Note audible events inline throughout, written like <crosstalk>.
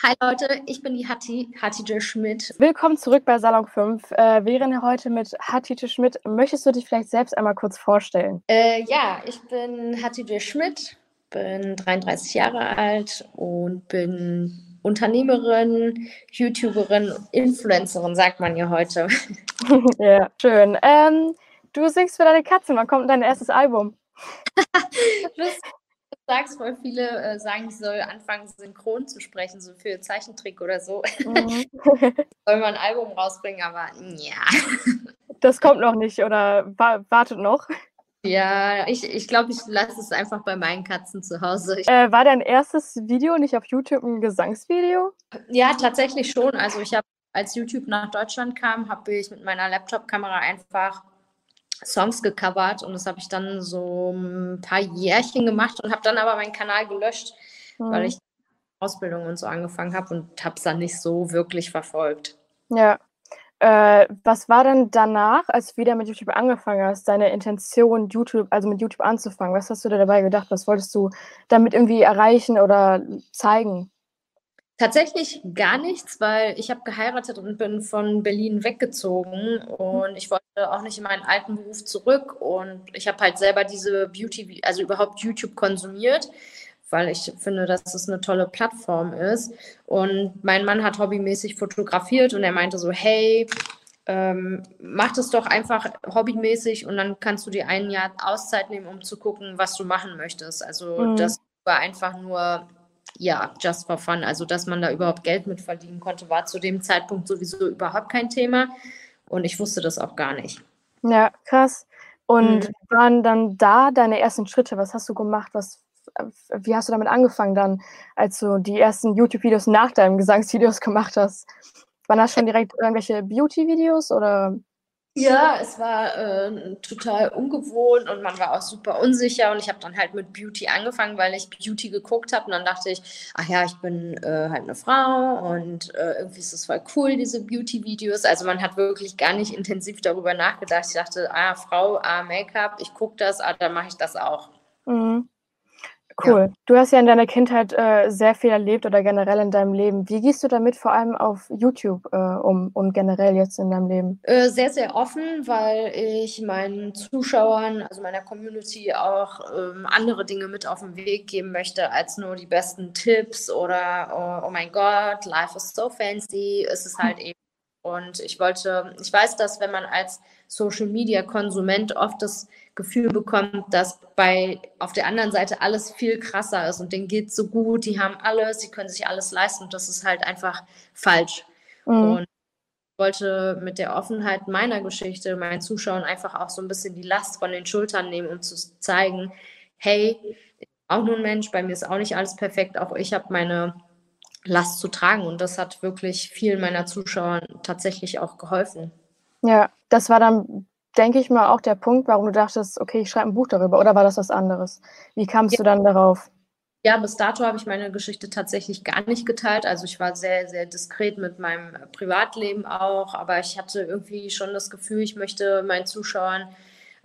Hi Leute, ich bin die Hatti, Hatti Schmidt. Willkommen zurück bei Salon 5. Äh, wir reden heute mit Hatti Schmidt. Möchtest du dich vielleicht selbst einmal kurz vorstellen? Äh, ja, ich bin Hatti Schmidt, bin 33 Jahre alt und bin Unternehmerin, YouTuberin, Influencerin, sagt man ja heute. <laughs> ja, schön. Ähm, du singst für deine Katzen. Wann kommt dein erstes Album? <laughs> das sagst, voll viele äh, sagen, ich soll anfangen, synchron zu sprechen, so für Zeichentrick oder so. Mhm. <laughs> soll man ein Album rausbringen, aber ja. Das kommt noch nicht oder wa wartet noch? Ja, ich glaube, ich, glaub, ich lasse es einfach bei meinen Katzen zu Hause. Äh, war dein erstes Video nicht auf YouTube ein Gesangsvideo? Ja, tatsächlich schon. Also ich habe, als YouTube nach Deutschland kam, habe ich mit meiner Laptop-Kamera einfach Songs gecovert und das habe ich dann so ein paar Jährchen gemacht und habe dann aber meinen Kanal gelöscht, mhm. weil ich Ausbildung und so angefangen habe und habe es dann nicht so wirklich verfolgt. Ja. Äh, was war denn danach, als du wieder mit YouTube angefangen hast, deine Intention, YouTube, also mit YouTube anzufangen? Was hast du dir dabei gedacht? Was wolltest du damit irgendwie erreichen oder zeigen? Tatsächlich gar nichts, weil ich habe geheiratet und bin von Berlin weggezogen und ich wollte auch nicht in meinen alten Beruf zurück und ich habe halt selber diese Beauty, also überhaupt YouTube konsumiert, weil ich finde, dass es eine tolle Plattform ist. Und mein Mann hat hobbymäßig fotografiert und er meinte so, hey, ähm, mach das doch einfach hobbymäßig und dann kannst du dir ein Jahr Auszeit nehmen, um zu gucken, was du machen möchtest. Also mhm. das war einfach nur ja, just for fun. Also, dass man da überhaupt Geld mit verdienen konnte, war zu dem Zeitpunkt sowieso überhaupt kein Thema. Und ich wusste das auch gar nicht. Ja, krass. Und mhm. waren dann da deine ersten Schritte? Was hast du gemacht? Was, wie hast du damit angefangen dann, als du die ersten YouTube-Videos nach deinen Gesangsvideos <laughs> gemacht hast? Waren das schon direkt irgendwelche Beauty-Videos oder ja, es war äh, total ungewohnt und man war auch super unsicher. Und ich habe dann halt mit Beauty angefangen, weil ich Beauty geguckt habe. Und dann dachte ich, ach ja, ich bin äh, halt eine Frau und äh, irgendwie ist es voll cool, diese Beauty-Videos. Also man hat wirklich gar nicht intensiv darüber nachgedacht. Ich dachte, ah, Frau, ah, Make-up, ich gucke das, ah, dann mache ich das auch. Mhm. Cool. Ja. Du hast ja in deiner Kindheit äh, sehr viel erlebt oder generell in deinem Leben. Wie gehst du damit vor allem auf YouTube äh, um und generell jetzt in deinem Leben? Äh, sehr, sehr offen, weil ich meinen Zuschauern, also meiner Community auch ähm, andere Dinge mit auf den Weg geben möchte, als nur die besten Tipps oder oh, oh mein Gott, life is so fancy. Es ist halt <laughs> eben und ich wollte, ich weiß, dass wenn man als Social Media Konsument oft das Gefühl bekommt, dass bei auf der anderen Seite alles viel krasser ist und denen geht so gut, die haben alles, sie können sich alles leisten und das ist halt einfach falsch. Mhm. Und ich wollte mit der Offenheit meiner Geschichte meinen Zuschauern einfach auch so ein bisschen die Last von den Schultern nehmen, um zu zeigen, hey, ich bin auch nur ein Mensch, bei mir ist auch nicht alles perfekt, auch ich habe meine Last zu tragen. Und das hat wirklich vielen meiner Zuschauer tatsächlich auch geholfen. Ja, das war dann, denke ich mal, auch der Punkt, warum du dachtest, okay, ich schreibe ein Buch darüber. Oder war das was anderes? Wie kamst ja. du dann darauf? Ja, bis dato habe ich meine Geschichte tatsächlich gar nicht geteilt. Also ich war sehr, sehr diskret mit meinem Privatleben auch. Aber ich hatte irgendwie schon das Gefühl, ich möchte meinen Zuschauern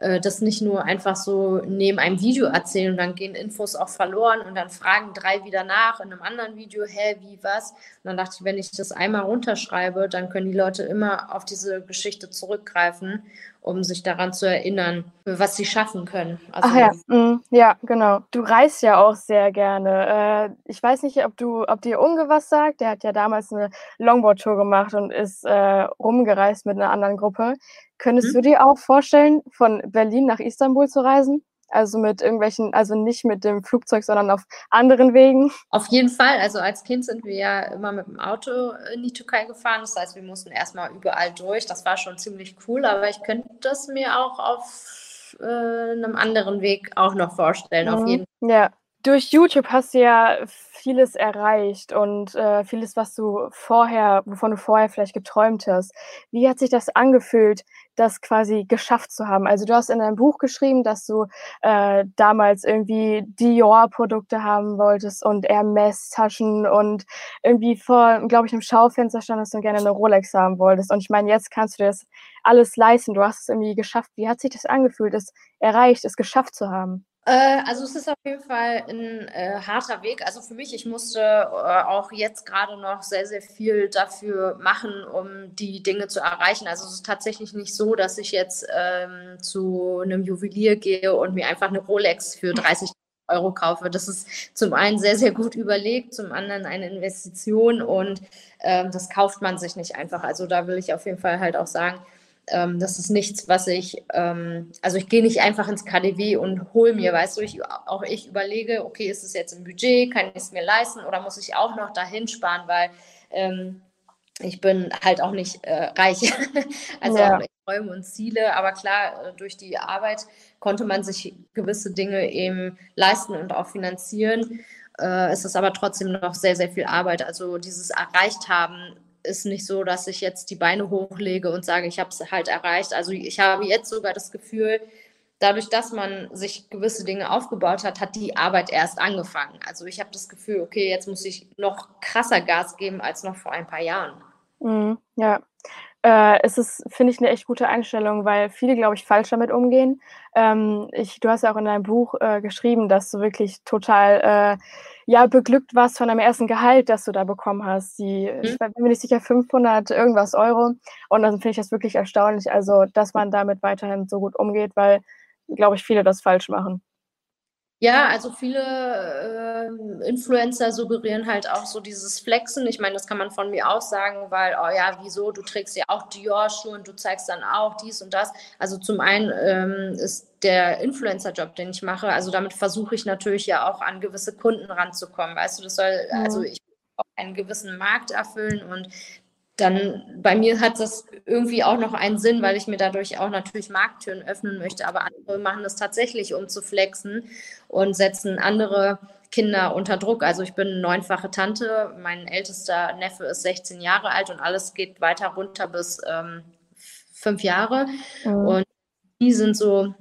äh, das nicht nur einfach so neben einem Video erzählen und dann gehen Infos auch verloren und dann fragen drei wieder nach in einem anderen Video, hä, wie, was? Und dann dachte ich, wenn ich das einmal runterschreibe, dann können die Leute immer auf diese Geschichte zurückgreifen um sich daran zu erinnern, was sie schaffen können. Also Ach ja, mm, ja, genau. Du reist ja auch sehr gerne. Äh, ich weiß nicht, ob du, ob dir Unge was sagt. Der hat ja damals eine Longboard-Tour gemacht und ist äh, rumgereist mit einer anderen Gruppe. Könntest hm? du dir auch vorstellen, von Berlin nach Istanbul zu reisen? Also mit irgendwelchen, also nicht mit dem Flugzeug, sondern auf anderen Wegen? Auf jeden Fall. Also als Kind sind wir ja immer mit dem Auto in die Türkei gefahren. Das heißt, wir mussten erstmal überall durch. Das war schon ziemlich cool, aber ich könnte das mir auch auf äh, einem anderen Weg auch noch vorstellen. Mhm. Auf jeden Fall. Ja. Durch YouTube hast du ja vieles erreicht und äh, vieles, was du vorher, wovon du vorher vielleicht geträumt hast. Wie hat sich das angefühlt, das quasi geschafft zu haben? Also du hast in deinem Buch geschrieben, dass du äh, damals irgendwie Dior-Produkte haben wolltest und Hermes-Taschen und irgendwie vor, glaube ich, einem Schaufenster standest und gerne eine Rolex haben wolltest. Und ich meine, jetzt kannst du das alles leisten. Du hast es irgendwie geschafft. Wie hat sich das angefühlt, es erreicht, es geschafft zu haben? Äh, also es ist auf jeden Fall ein äh, harter Weg. Also für mich, ich musste äh, auch jetzt gerade noch sehr, sehr viel dafür machen, um die Dinge zu erreichen. Also es ist tatsächlich nicht so, dass ich jetzt ähm, zu einem Juwelier gehe und mir einfach eine Rolex für 30 Euro kaufe. Das ist zum einen sehr, sehr gut überlegt, zum anderen eine Investition und ähm, das kauft man sich nicht einfach. Also da will ich auf jeden Fall halt auch sagen, ähm, das ist nichts, was ich, ähm, also ich gehe nicht einfach ins KDW und hole mir, weißt du, ich, auch ich überlege, okay, ist es jetzt im Budget, kann ich es mir leisten oder muss ich auch noch dahin sparen, weil ähm, ich bin halt auch nicht äh, reich. <laughs> also ja. auch Träume und Ziele, aber klar, äh, durch die Arbeit konnte man sich gewisse Dinge eben leisten und auch finanzieren. Äh, es ist aber trotzdem noch sehr, sehr viel Arbeit. Also dieses Erreicht haben ist nicht so, dass ich jetzt die Beine hochlege und sage, ich habe es halt erreicht. Also ich habe jetzt sogar das Gefühl, dadurch, dass man sich gewisse Dinge aufgebaut hat, hat die Arbeit erst angefangen. Also ich habe das Gefühl, okay, jetzt muss ich noch krasser Gas geben als noch vor ein paar Jahren. Mhm, ja. Äh, es ist, finde ich, eine echt gute Einstellung, weil viele, glaube ich, falsch damit umgehen. Ähm, ich, du hast ja auch in deinem Buch äh, geschrieben, dass du wirklich total äh, ja, beglückt warst von deinem ersten Gehalt, das du da bekommen hast. Die, mhm. ich bin mir nicht sicher, 500 irgendwas Euro. Und dann finde ich das wirklich erstaunlich, also, dass man damit weiterhin so gut umgeht, weil, glaube ich, viele das falsch machen. Ja, also viele äh, Influencer suggerieren halt auch so dieses Flexen. Ich meine, das kann man von mir auch sagen, weil, oh ja, wieso, du trägst ja auch Dior-Schuhe und du zeigst dann auch dies und das. Also zum einen ähm, ist der Influencer-Job, den ich mache, also damit versuche ich natürlich ja auch an gewisse Kunden ranzukommen. Weißt du, das soll, mhm. also ich auch einen gewissen Markt erfüllen und dann bei mir hat das irgendwie auch noch einen Sinn, weil ich mir dadurch auch natürlich Markttüren öffnen möchte. Aber andere machen das tatsächlich, um zu flexen und setzen andere Kinder unter Druck. Also ich bin neunfache Tante, mein ältester Neffe ist 16 Jahre alt und alles geht weiter runter bis ähm, fünf Jahre. Mhm. Und die sind so,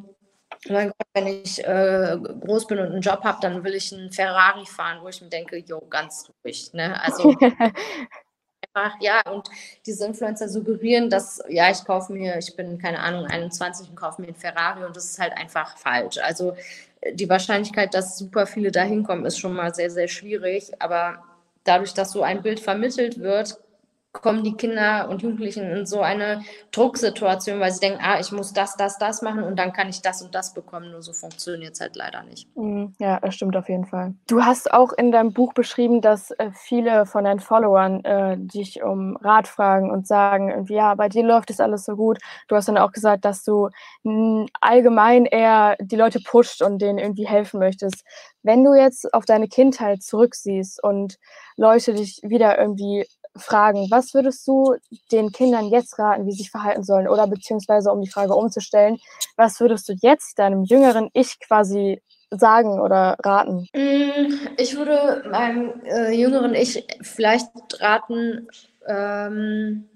mein Gott, wenn ich äh, groß bin und einen Job habe, dann will ich einen Ferrari fahren, wo ich mir denke, jo, ganz ruhig. Ne? Also <laughs> einfach, ja, und diese Influencer suggerieren, dass, ja, ich kaufe mir, ich bin, keine Ahnung, 21 und kaufe mir einen Ferrari und das ist halt einfach falsch. Also die Wahrscheinlichkeit, dass super viele da hinkommen, ist schon mal sehr, sehr schwierig, aber dadurch, dass so ein Bild vermittelt wird, kommen die Kinder und Jugendlichen in so eine Drucksituation, weil sie denken, ah, ich muss das, das, das machen und dann kann ich das und das bekommen. Nur so funktioniert es halt leider nicht. Mhm. Ja, das stimmt auf jeden Fall. Du hast auch in deinem Buch beschrieben, dass äh, viele von deinen Followern äh, dich um Rat fragen und sagen, ja, bei dir läuft es alles so gut. Du hast dann auch gesagt, dass du allgemein eher die Leute pusht und denen irgendwie helfen möchtest. Wenn du jetzt auf deine Kindheit zurücksiehst und Leute dich wieder irgendwie fragen, was würdest du den Kindern jetzt raten, wie sie sich verhalten sollen? Oder beziehungsweise, um die Frage umzustellen, was würdest du jetzt deinem jüngeren Ich quasi sagen oder raten? Mm, ich würde meinem äh, jüngeren Ich vielleicht raten, ähm,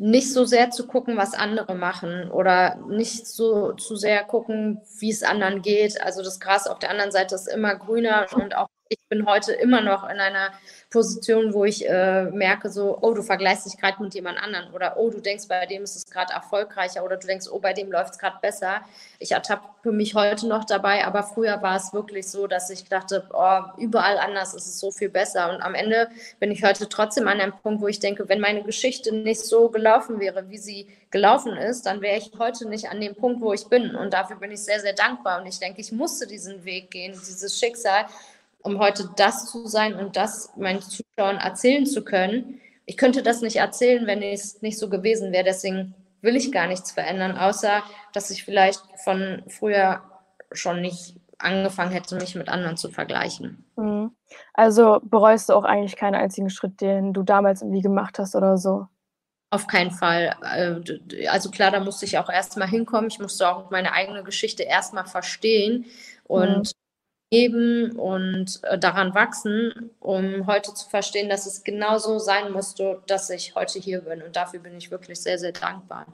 nicht so sehr zu gucken, was andere machen oder nicht so zu sehr gucken, wie es anderen geht. Also das Gras auf der anderen Seite ist immer grüner und auch ich bin heute immer noch in einer Position, wo ich äh, merke, so, oh, du vergleichst dich gerade mit jemand anderen oder oh, du denkst, bei dem ist es gerade erfolgreicher oder du denkst, oh, bei dem läuft es gerade besser. Ich ertappe mich heute noch dabei, aber früher war es wirklich so, dass ich dachte, oh, überall anders ist es so viel besser. Und am Ende bin ich heute trotzdem an einem Punkt, wo ich denke, wenn meine Geschichte nicht so gelaufen wäre, wie sie gelaufen ist, dann wäre ich heute nicht an dem Punkt, wo ich bin. Und dafür bin ich sehr, sehr dankbar. Und ich denke, ich musste diesen Weg gehen, dieses Schicksal um heute das zu sein und das meinen Zuschauern erzählen zu können. Ich könnte das nicht erzählen, wenn es nicht so gewesen wäre. Deswegen will ich gar nichts verändern, außer dass ich vielleicht von früher schon nicht angefangen hätte, mich mit anderen zu vergleichen. Mhm. Also bereust du auch eigentlich keinen einzigen Schritt, den du damals irgendwie gemacht hast oder so? Auf keinen Fall. Äh, also klar, da musste ich auch erstmal hinkommen. Ich musste auch meine eigene Geschichte erstmal verstehen. Und mhm geben und äh, daran wachsen, um heute zu verstehen, dass es genauso sein musste, dass ich heute hier bin. Und dafür bin ich wirklich sehr, sehr dankbar.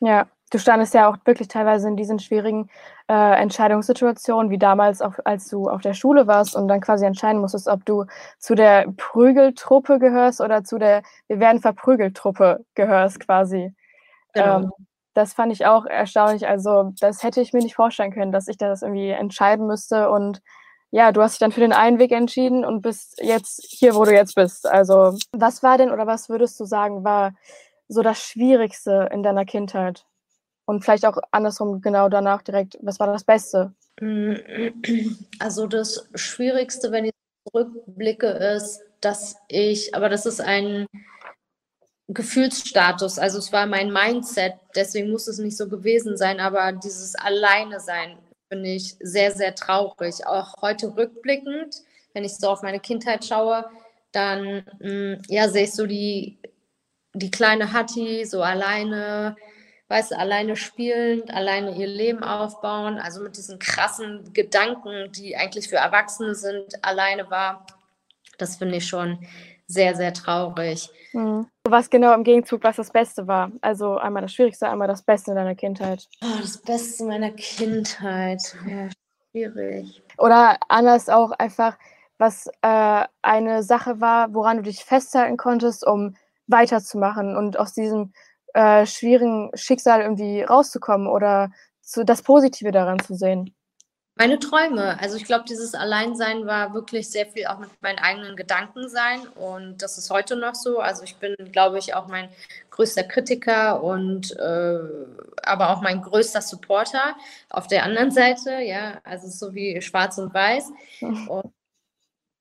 Ja, du standest ja auch wirklich teilweise in diesen schwierigen äh, Entscheidungssituationen, wie damals, auch, als du auf der Schule warst und dann quasi entscheiden musstest, ob du zu der Prügeltruppe gehörst oder zu der Wir werden verprügelt Truppe gehörst quasi. Genau. Ähm, das fand ich auch erstaunlich. Also, das hätte ich mir nicht vorstellen können, dass ich das irgendwie entscheiden müsste. Und ja, du hast dich dann für den einen Weg entschieden und bist jetzt hier, wo du jetzt bist. Also, was war denn oder was würdest du sagen, war so das Schwierigste in deiner Kindheit? Und vielleicht auch andersrum genau danach direkt, was war das Beste? Also das Schwierigste, wenn ich zurückblicke, ist, dass ich, aber das ist ein Gefühlsstatus, also es war mein Mindset, deswegen muss es nicht so gewesen sein, aber dieses Alleine sein finde ich sehr, sehr traurig. Auch heute rückblickend, wenn ich so auf meine Kindheit schaue, dann mm, ja, sehe ich so die, die kleine Hattie so alleine, weißt du, alleine spielend, alleine ihr Leben aufbauen, also mit diesen krassen Gedanken, die eigentlich für Erwachsene sind, alleine war. Das finde ich schon sehr, sehr traurig. Mhm. Was genau im Gegenzug, was das Beste war? Also einmal das Schwierigste, einmal das Beste in deiner Kindheit. Oh, das Beste meiner Kindheit. Ja, schwierig. Oder anders auch einfach, was äh, eine Sache war, woran du dich festhalten konntest, um weiterzumachen und aus diesem äh, schwierigen Schicksal irgendwie rauszukommen oder zu, das Positive daran zu sehen. Meine Träume. Also ich glaube, dieses Alleinsein war wirklich sehr viel auch mit meinen eigenen Gedanken sein und das ist heute noch so. Also ich bin, glaube ich, auch mein größter Kritiker und äh, aber auch mein größter Supporter auf der anderen Seite, ja, also so wie Schwarz und Weiß. <laughs> Und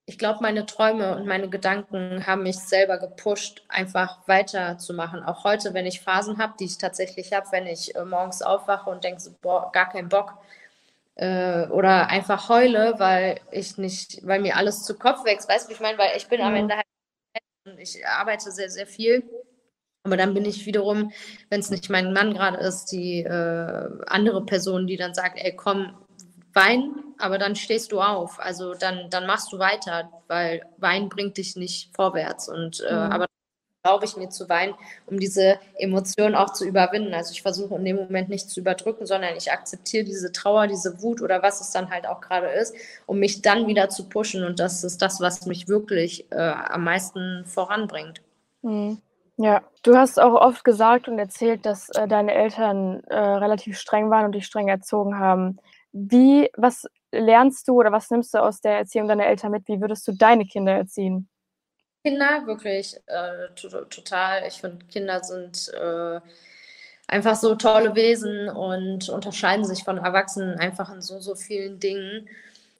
ich glaube, meine Träume und meine Gedanken haben mich selber gepusht, einfach weiterzumachen. Auch heute, wenn ich Phasen habe, die ich tatsächlich habe, wenn ich äh, morgens aufwache und denke, so, boah, gar keinen Bock äh, oder einfach heule, weil ich nicht, weil mir alles zu Kopf wächst. Weißt du, wie ich meine? Weil ich bin mhm. am Ende halt und ich arbeite sehr, sehr viel. Aber dann bin ich wiederum, wenn es nicht mein Mann gerade ist, die äh, andere Person, die dann sagt, ey, komm, wein, aber dann stehst du auf. Also dann, dann machst du weiter, weil Wein bringt dich nicht vorwärts. Und äh, mhm. aber glaube ich mir zu weinen, um diese Emotionen auch zu überwinden. Also ich versuche in dem Moment nicht zu überdrücken, sondern ich akzeptiere diese Trauer, diese Wut oder was es dann halt auch gerade ist, um mich dann wieder zu pushen. Und das ist das, was mich wirklich äh, am meisten voranbringt. Mhm. Ja, du hast auch oft gesagt und erzählt, dass äh, deine Eltern äh, relativ streng waren und dich streng erzogen haben. Wie, was lernst du oder was nimmst du aus der Erziehung deiner Eltern mit? Wie würdest du deine Kinder erziehen? Kinder, wirklich äh, total. Ich finde, Kinder sind äh, einfach so tolle Wesen und unterscheiden sich von Erwachsenen einfach in so, so vielen Dingen.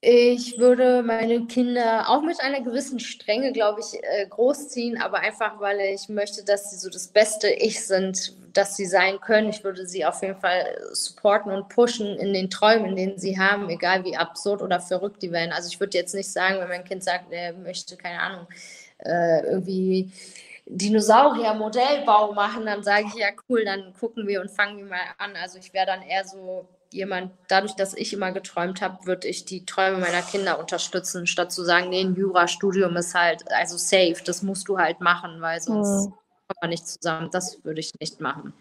Ich würde meine Kinder auch mit einer gewissen Strenge, glaube ich, äh, großziehen, aber einfach, weil ich möchte, dass sie so das beste Ich sind, dass sie sein können. Ich würde sie auf jeden Fall supporten und pushen in den Träumen, in denen sie haben, egal wie absurd oder verrückt die werden. Also ich würde jetzt nicht sagen, wenn mein Kind sagt, er möchte, keine Ahnung, äh, irgendwie Dinosaurier-Modellbau machen, dann sage ich, ja cool, dann gucken wir und fangen wir mal an. Also ich wäre dann eher so jemand, dadurch, dass ich immer geträumt habe, würde ich die Träume meiner Kinder unterstützen, statt zu sagen, nee, ein Jurastudium ist halt, also safe, das musst du halt machen, weil sonst mhm. kommt man nicht zusammen. Das würde ich nicht machen.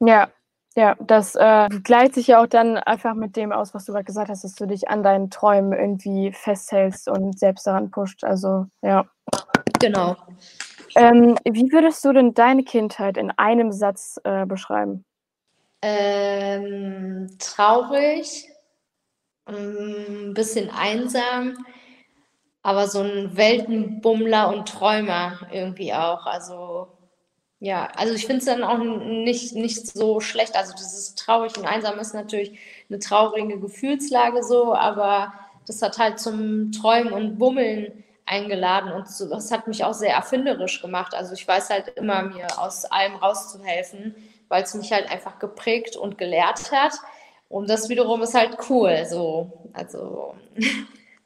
Ja, ja, das äh, gleicht sich ja auch dann einfach mit dem aus, was du gerade gesagt hast, dass du dich an deinen Träumen irgendwie festhältst und selbst daran pusht. Also, ja. Genau. Ähm, wie würdest du denn deine Kindheit in einem Satz äh, beschreiben? Ähm, traurig, ein bisschen einsam, aber so ein Weltenbummler und Träumer irgendwie auch. Also ja, also ich finde es dann auch nicht, nicht so schlecht. Also dieses traurig und einsam ist natürlich eine traurige Gefühlslage so, aber das hat halt zum Träumen und Bummeln eingeladen und so, das hat mich auch sehr erfinderisch gemacht. Also ich weiß halt immer, mir aus allem rauszuhelfen, weil es mich halt einfach geprägt und gelehrt hat. Und das wiederum ist halt cool, so. Also.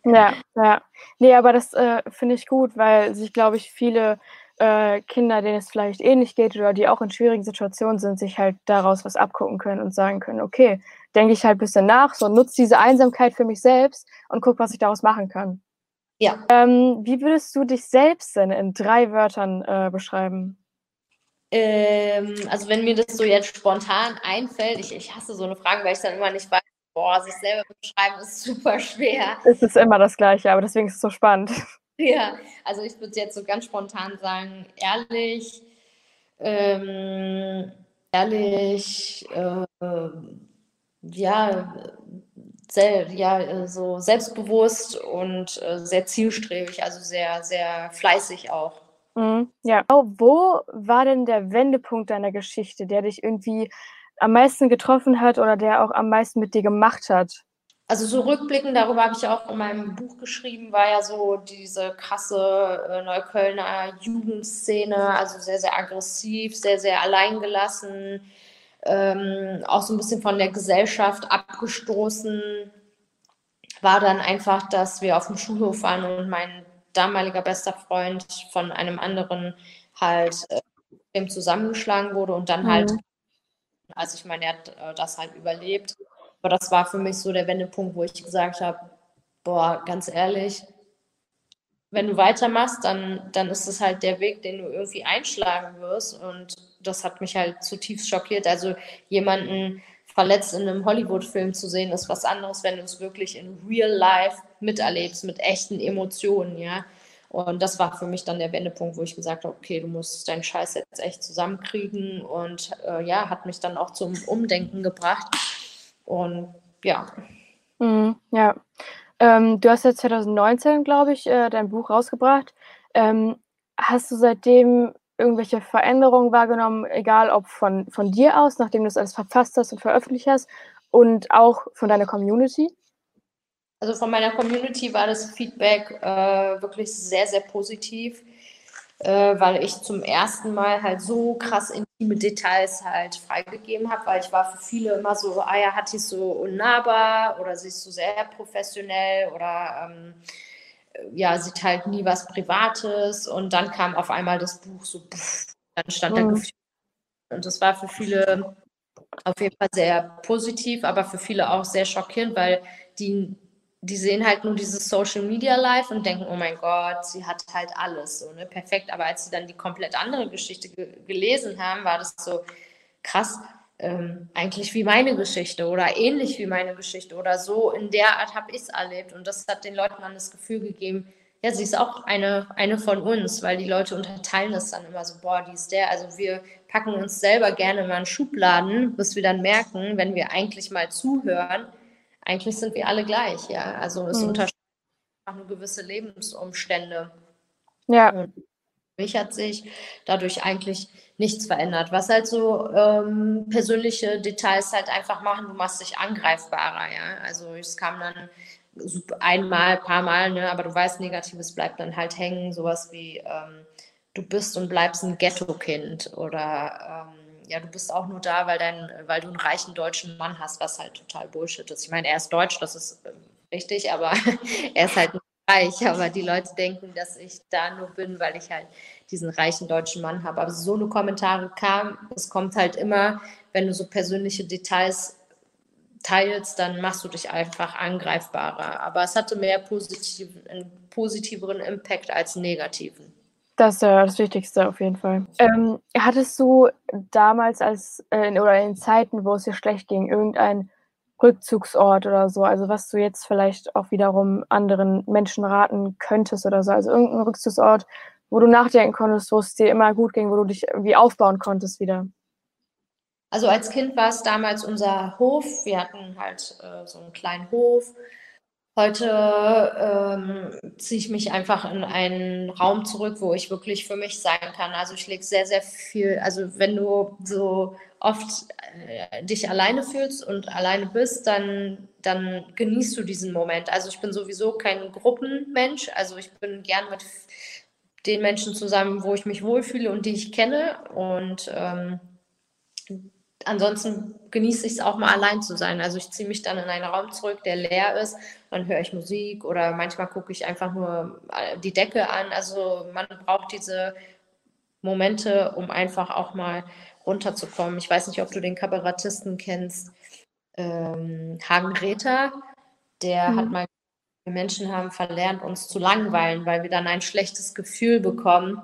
Ja, ja. Nee, aber das äh, finde ich gut, weil sich, glaube ich, viele äh, Kinder, denen es vielleicht ähnlich geht oder die auch in schwierigen Situationen sind, sich halt daraus was abgucken können und sagen können, okay, denke ich halt ein bisschen nach, so nutze diese Einsamkeit für mich selbst und guck, was ich daraus machen kann. Ja. Ähm, wie würdest du dich selbst denn in drei Wörtern äh, beschreiben? Ähm, also wenn mir das so jetzt spontan einfällt, ich, ich hasse so eine Frage, weil ich dann immer nicht weiß, boah, sich selber beschreiben ist super schwer. Es ist immer das Gleiche, aber deswegen ist es so spannend. Ja, also ich würde jetzt so ganz spontan sagen, ehrlich, ähm, ehrlich, äh, ja, sehr, ja, so selbstbewusst und äh, sehr zielstrebig, also sehr, sehr fleißig auch. Mhm, ja. Wo war denn der Wendepunkt deiner Geschichte, der dich irgendwie am meisten getroffen hat oder der auch am meisten mit dir gemacht hat? Also so rückblickend, darüber habe ich auch in meinem Buch geschrieben, war ja so diese krasse äh, Neuköllner Jugendszene, also sehr, sehr aggressiv, sehr, sehr alleingelassen, ähm, auch so ein bisschen von der Gesellschaft abgestoßen. War dann einfach, dass wir auf dem Schulhof waren und mein damaliger bester Freund von einem anderen halt äh, zusammengeschlagen wurde und dann halt, mhm. also ich meine, er hat äh, das halt überlebt aber das war für mich so der Wendepunkt, wo ich gesagt habe, boah, ganz ehrlich, wenn du weitermachst, dann, dann ist es halt der Weg, den du irgendwie einschlagen wirst. Und das hat mich halt zutiefst schockiert. Also jemanden verletzt in einem Hollywood-Film zu sehen, ist was anderes, wenn du es wirklich in real life miterlebst, mit echten Emotionen, ja. Und das war für mich dann der Wendepunkt, wo ich gesagt habe, okay, du musst deinen Scheiß jetzt echt zusammenkriegen. Und äh, ja, hat mich dann auch zum Umdenken gebracht. Und ja. Mhm, ja. Ähm, du hast ja 2019, glaube ich, äh, dein Buch rausgebracht. Ähm, hast du seitdem irgendwelche Veränderungen wahrgenommen, egal ob von, von dir aus, nachdem du es alles verfasst hast und veröffentlicht hast, und auch von deiner Community? Also von meiner Community war das Feedback äh, wirklich sehr, sehr positiv äh, weil ich zum ersten Mal halt so krass intime Details halt freigegeben habe, weil ich war für viele immer so, ah ja, hat sie so unnahbar oder sie ist so sehr professionell oder ähm, ja, sie teilt nie was Privates und dann kam auf einmal das Buch so, pff, dann stand mhm. da Gefühl und das war für viele auf jeden Fall sehr positiv, aber für viele auch sehr schockierend, weil die die sehen halt nur dieses Social Media Live und denken, oh mein Gott, sie hat halt alles so, ne, perfekt. Aber als sie dann die komplett andere Geschichte ge gelesen haben, war das so krass, ähm, eigentlich wie meine Geschichte oder ähnlich wie meine Geschichte oder so in der Art habe ich es erlebt. Und das hat den Leuten dann das Gefühl gegeben, ja, sie ist auch eine, eine von uns, weil die Leute unterteilen das dann immer so, boah, die ist der. Also wir packen uns selber gerne mal in Schubladen, bis wir dann merken, wenn wir eigentlich mal zuhören, eigentlich sind wir alle gleich, ja. Also es mhm. unterscheidet nur gewisse Lebensumstände. Ja. Und für mich hat sich dadurch eigentlich nichts verändert. Was halt so ähm, persönliche Details halt einfach machen, du machst dich angreifbarer, ja. Also es kam dann einmal, paar Mal, ne, aber du weißt, Negatives bleibt dann halt hängen, sowas wie ähm, du bist und bleibst ein Ghetto-Kind oder ähm, ja, du bist auch nur da, weil, dein, weil du einen reichen deutschen Mann hast, was halt total Bullshit ist. Ich meine, er ist deutsch, das ist äh, richtig, aber <laughs> er ist halt nicht reich. Aber die Leute denken, dass ich da nur bin, weil ich halt diesen reichen deutschen Mann habe. Aber so eine Kommentare kam, es kommt halt immer, wenn du so persönliche Details teilst, dann machst du dich einfach angreifbarer. Aber es hatte mehr positiv, einen positiveren Impact als negativen. Das ist ja das Wichtigste auf jeden Fall. Ähm, hattest du damals als äh, oder in Zeiten, wo es dir schlecht ging, irgendeinen Rückzugsort oder so, also was du jetzt vielleicht auch wiederum anderen Menschen raten könntest oder so, also irgendein Rückzugsort, wo du nachdenken konntest, wo es dir immer gut ging, wo du dich irgendwie aufbauen konntest wieder? Also als Kind war es damals unser Hof. Wir hatten halt äh, so einen kleinen Hof Heute ähm, ziehe ich mich einfach in einen Raum zurück, wo ich wirklich für mich sein kann. Also ich lege sehr, sehr viel, also wenn du so oft äh, dich alleine fühlst und alleine bist, dann, dann genießt du diesen Moment. Also ich bin sowieso kein Gruppenmensch, also ich bin gern mit den Menschen zusammen, wo ich mich wohlfühle und die ich kenne. Und ähm, ansonsten genieße ich es auch mal allein zu sein. Also ich ziehe mich dann in einen Raum zurück, der leer ist, dann höre ich Musik oder manchmal gucke ich einfach nur äh, die Decke an. Also man braucht diese Momente, um einfach auch mal runterzukommen. Ich weiß nicht, ob du den Kabarettisten kennst, ähm, Hagen Räther, der mhm. hat mal wir Menschen haben verlernt, uns zu langweilen, weil wir dann ein schlechtes Gefühl bekommen,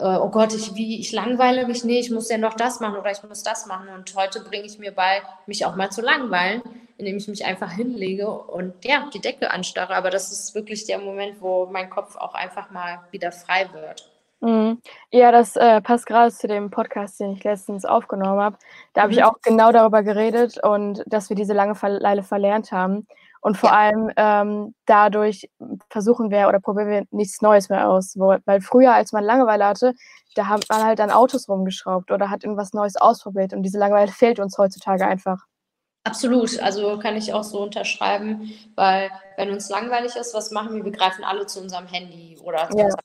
oh Gott, ich, wie, ich langweile mich, nee, ich muss ja noch das machen oder ich muss das machen. Und heute bringe ich mir bei, mich auch mal zu langweilen, indem ich mich einfach hinlege und ja, die Decke anstarre. Aber das ist wirklich der Moment, wo mein Kopf auch einfach mal wieder frei wird. Mhm. Ja, das, äh, passt grade zu dem Podcast, den ich letztens aufgenommen habe. Da habe ich Mhm. auch genau darüber geredet und dass wir diese Langeweile verlernt haben. Und vor Ja. allem, ähm, dadurch versuchen wir oder probieren wir nichts Neues mehr aus. Weil früher, als man Langeweile hatte, da hat man halt an Autos rumgeschraubt oder hat irgendwas Neues ausprobiert und diese Langeweile fehlt uns heutzutage einfach. Absolut, also kann ich auch so unterschreiben, weil wenn uns langweilig ist, was machen wir? Wir greifen alle zu unserem Handy oder zu Ja. unserem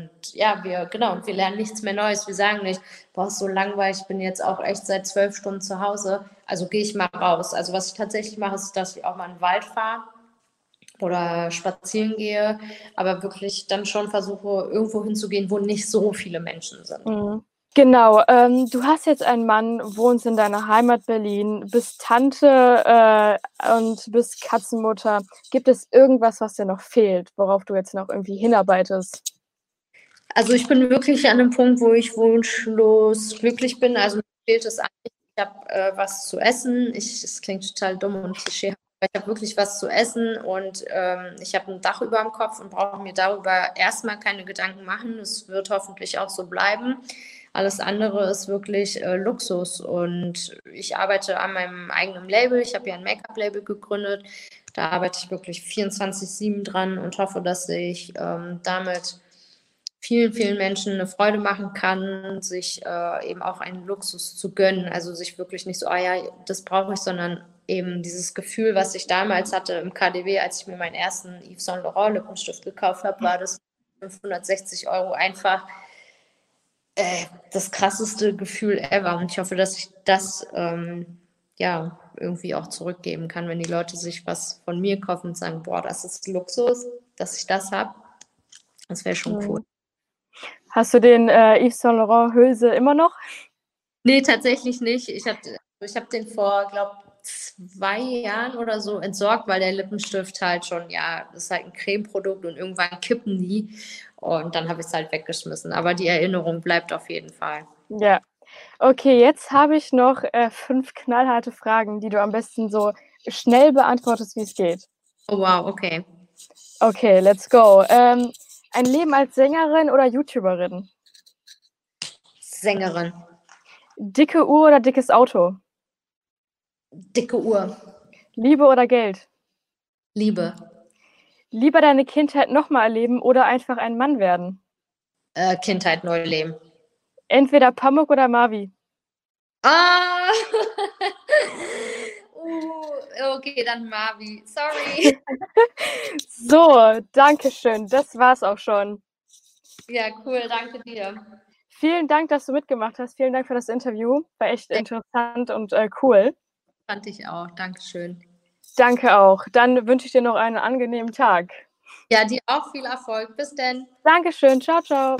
und ja, wir genau, wir lernen nichts mehr Neues. Wir sagen nicht: „Boah, ist so langweilig, ich bin jetzt auch echt seit 12 Stunden zu Hause, also gehe ich mal raus.“ Also, was ich tatsächlich mache, ist, dass ich auch mal in 'n Wald fahre oder spazieren gehe, aber wirklich dann schon versuche, irgendwo hinzugehen, wo nicht so viele Menschen sind. Mhm. Genau, ähm, du hast jetzt einen Mann, wohnst in deiner Heimat Berlin, bist Tante, äh, und bist Katzenmutter. Gibt es irgendwas, was dir noch fehlt, worauf du jetzt noch irgendwie hinarbeitest? Also, ich bin wirklich an 'nem Punkt, wo ich wunschlos glücklich bin. Also, mir fehlt es eigentlich ich habe, äh, was zu essen. Ich es klingt total dumm und klischeehaft, aber ich habe wirklich was zu essen und, ähm, ich habe 'n Dach überm Kopf und brauche mir darüber erst mal keine Gedanken machen. Es wird hoffentlich auch so bleiben. Alles andere ist wirklich, äh, Luxus und ich arbeite an meinem eigenen Label. Ich habe ja 'n Make-up-Label gegründet. Da arbeite ich wirklich 24/7 dran und hoffe, dass ich, ähm, damit vielen, vielen Menschen 'ne Freude machen kann, sich, äh, eben auch einen Luxus zu gönnen. Also, sich wirklich nicht so: „Ah ja, das brauche ich“, sondern eben dieses Gefühl, was ich damals hatte im KaDeWe, als ich mir meinen ersten Yves Saint Laurent Lippenstift gekauft habe, war das 560 € einfach äh, das krasseste Gefühl ever. Und ich hoffe, dass ich das, ähm, ja, irgendwie auch zurückgeben kann, wenn die Leute sich was von mir kaufen und sagen: „Boah, das ist Luxus, dass ich das habe.“ Das wäre schon cool. Hast du den, äh, Yves Saint Laurent Hülse immer noch? Ne, tatsächlich nicht. Ich habe ich habe den vor, glaube 2 Jahren oder so entsorgt, weil der Lippenstift halt schon ja, das ist halt 'n Cremeprodukt und irgendwann kippen die und dann habe ich's halt weggeschmissen. Aber die Erinnerung bleibt auf jeden Fall. Ja. Okay, jetzt habe ich noch, äh, 5 knallharte Fragen, die du am besten so schnell beantwortest, wie's geht. Oh wow, okay. Okay, let's go. Ähm, ein Leben als Sängerin oder YouTuberin? Sängerin. Dicke Uhr oder dickes Auto? Dicke Uhr. Liebe oder Geld? Liebe. Lieber deine Kindheit noch mal erleben oder einfach ein Mann werden? Äh, Kindheit neu leben. Entweder Pamuk oder Marvi? Ah. <laughs> Uh, okay, dann Marvi. Sorry. <laughs> So, danke schön. Das war's auch schon. Ja, cool, danke dir. Vielen Dank, dass du mitgemacht hast. Vielen Dank für das Interview. War echt interessant und, äh, cool. Fand ich auch. Dankeschön. Danke auch. Dann wünsche ich dir noch einen angenehmen Tag. Ja, dir auch viel Erfolg. Bis denn. Dankeschön. Tschau, tschau.